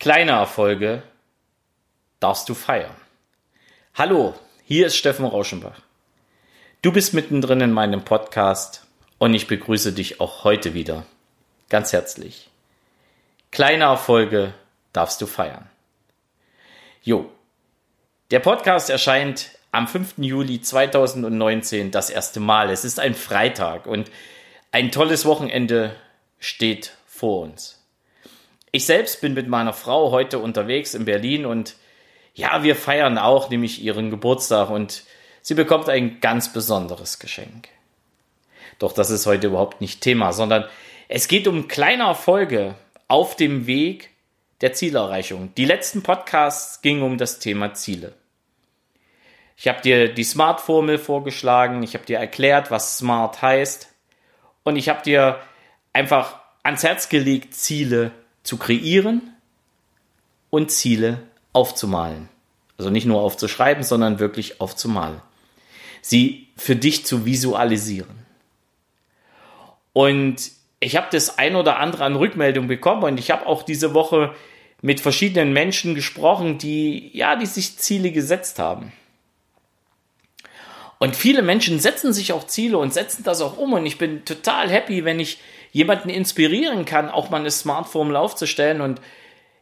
Kleine Erfolge darfst du feiern. Hallo, hier ist Steffen Rauschenbach. Du bist mittendrin in meinem Podcast und ich begrüße dich auch heute wieder. Ganz herzlich. Kleine Erfolge darfst du feiern. Jo, der Podcast erscheint am 5. Juli 2019 das erste Mal. Es ist ein Freitag und ein tolles Wochenende steht vor uns. Ich selbst bin mit meiner Frau heute unterwegs in Berlin und ja, wir feiern auch nämlich ihren Geburtstag und sie bekommt ein ganz besonderes Geschenk. Doch das ist heute überhaupt nicht Thema, sondern es geht um kleine Erfolge auf dem Weg der Zielerreichung. Die letzten Podcasts gingen um das Thema Ziele. Ich habe dir die Smart-Formel vorgeschlagen, ich habe dir erklärt, was Smart heißt und ich habe dir einfach ans Herz gelegt, Ziele zu kreieren und Ziele aufzumalen. Also nicht nur aufzuschreiben, sondern wirklich aufzumalen. Sie für dich zu visualisieren. Und ich habe das ein oder andere an Rückmeldung bekommen und ich habe auch diese Woche mit verschiedenen Menschen gesprochen, die ja, die sich Ziele gesetzt haben. Und viele Menschen setzen sich auch Ziele und setzen das auch um und ich bin total happy, wenn ich jemanden inspirieren kann, auch mal eine Smartphone aufzustellen und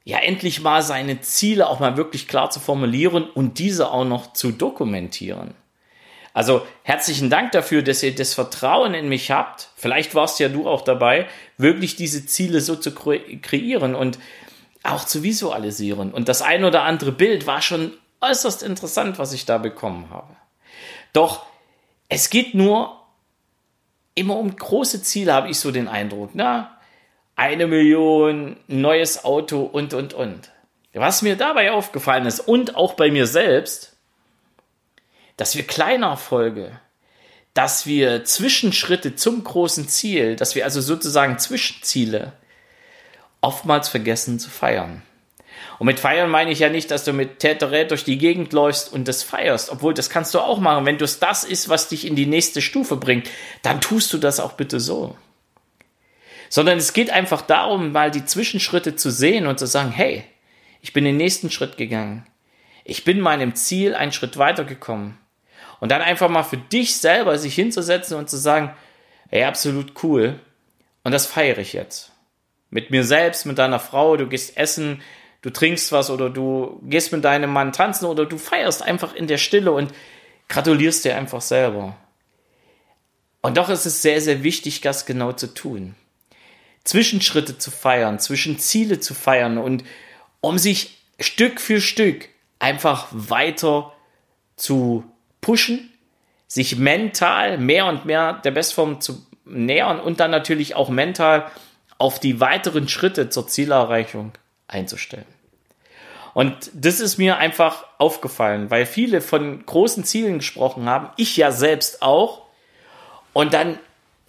ja endlich mal seine Ziele auch mal wirklich klar zu formulieren und diese auch noch zu dokumentieren. Also herzlichen Dank dafür, dass ihr das Vertrauen in mich habt. Vielleicht warst ja du auch dabei, wirklich diese Ziele so zu kreieren und auch zu visualisieren. Und das ein oder andere Bild war schon äußerst interessant, was ich da bekommen habe. Doch es geht nur immer um große Ziele, habe ich so den Eindruck. Na, eine Million, neues Auto und, und, und. Was mir dabei aufgefallen ist und auch bei mir selbst, dass wir kleine Erfolge, dass wir Zwischenschritte zum großen Ziel, dass wir also sozusagen Zwischenziele oftmals vergessen zu feiern. Und mit feiern meine ich ja nicht, dass du mit Täterät durch die Gegend läufst und das feierst, obwohl das kannst du auch machen. Wenn das das ist, was dich in die nächste Stufe bringt, dann tust du das auch bitte so. Sondern es geht einfach darum, mal die Zwischenschritte zu sehen und zu sagen, hey, ich bin den nächsten Schritt gegangen. Ich bin meinem Ziel einen Schritt weitergekommen. Und dann einfach mal für dich selber sich hinzusetzen und zu sagen, hey, absolut cool. Und das feiere ich jetzt. Mit mir selbst, mit deiner Frau, du gehst essen, du trinkst was oder du gehst mit deinem Mann tanzen oder du feierst einfach in der Stille und gratulierst dir einfach selber. Und doch ist es sehr, sehr wichtig, das genau zu tun. Zwischenschritte zu feiern, Zwischenziele zu feiern und um sich Stück für Stück einfach weiter zu pushen, sich mental mehr und mehr der Bestform zu nähern und dann natürlich auch mental auf die weiteren Schritte zur Zielerreichung einzustellen. Und das ist mir einfach aufgefallen, weil viele von großen Zielen gesprochen haben, ich ja selbst auch. Und dann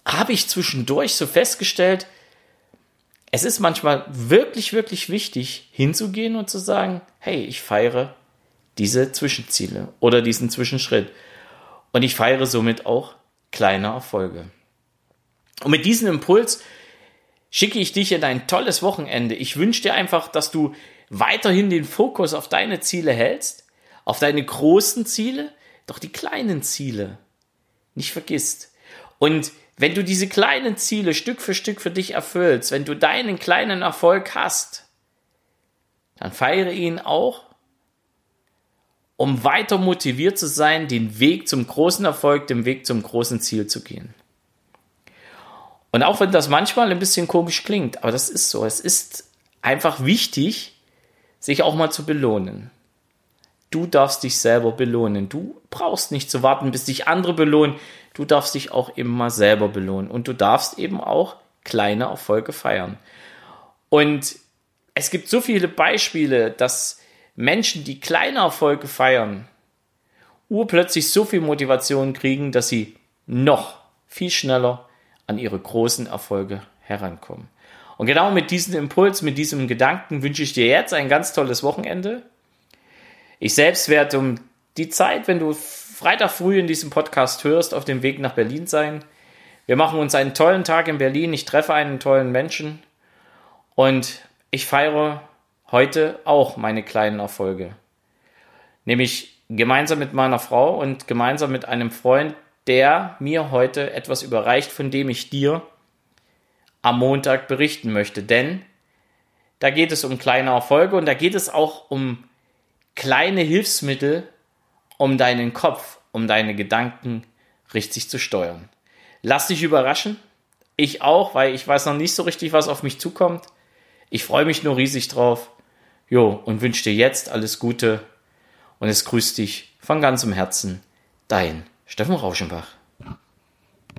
habe ich zwischendurch so festgestellt, es ist manchmal wirklich, wirklich wichtig, hinzugehen und zu sagen, hey, ich feiere diese Zwischenziele oder diesen Zwischenschritt. Und ich feiere somit auch kleine Erfolge. Und mit diesem Impuls schicke ich dich in ein tolles Wochenende. Ich wünsche dir einfach, dass du weiterhin den Fokus auf deine Ziele hältst, auf deine großen Ziele, doch die kleinen Ziele nicht vergisst. Und wenn du diese kleinen Ziele Stück für Stück für dich erfüllst, wenn du deinen kleinen Erfolg hast, dann feiere ihn auch, um weiter motiviert zu sein, den Weg zum großen Erfolg, den Weg zum großen Ziel zu gehen. Und auch wenn das manchmal ein bisschen komisch klingt, aber das ist so, es ist einfach wichtig, sich auch mal zu belohnen. Du darfst dich selber belohnen. Du brauchst nicht zu warten, bis dich andere belohnen. Du darfst dich auch mal selber belohnen. Und du darfst eben auch kleine Erfolge feiern. Und es gibt so viele Beispiele, dass Menschen, die kleine Erfolge feiern, urplötzlich so viel Motivation kriegen, dass sie noch viel schneller an ihre großen Erfolge herankommen. Und genau mit diesem Impuls, mit diesem Gedanken wünsche ich dir jetzt ein ganz tolles Wochenende. Ich selbst werde um die Zeit, wenn du Freitag früh in diesem Podcast hörst, auf dem Weg nach Berlin sein. Wir machen uns einen tollen Tag in Berlin. Ich treffe einen tollen Menschen und ich feiere heute auch meine kleinen Erfolge. Nämlich gemeinsam mit meiner Frau und gemeinsam mit einem Freund, der mir heute etwas überreicht, von dem ich dir am Montag berichten möchte. Denn da geht es um kleine Erfolge und da geht es auch um kleine Hilfsmittel, um deinen Kopf, um deine Gedanken richtig zu steuern. Lass dich überraschen. Ich auch, weil ich weiß noch nicht so richtig, was auf mich zukommt. Ich freue mich nur riesig drauf. Jo, und wünsche dir jetzt alles Gute. Und es grüßt dich von ganzem Herzen. Dein Steffen Rauschenbach.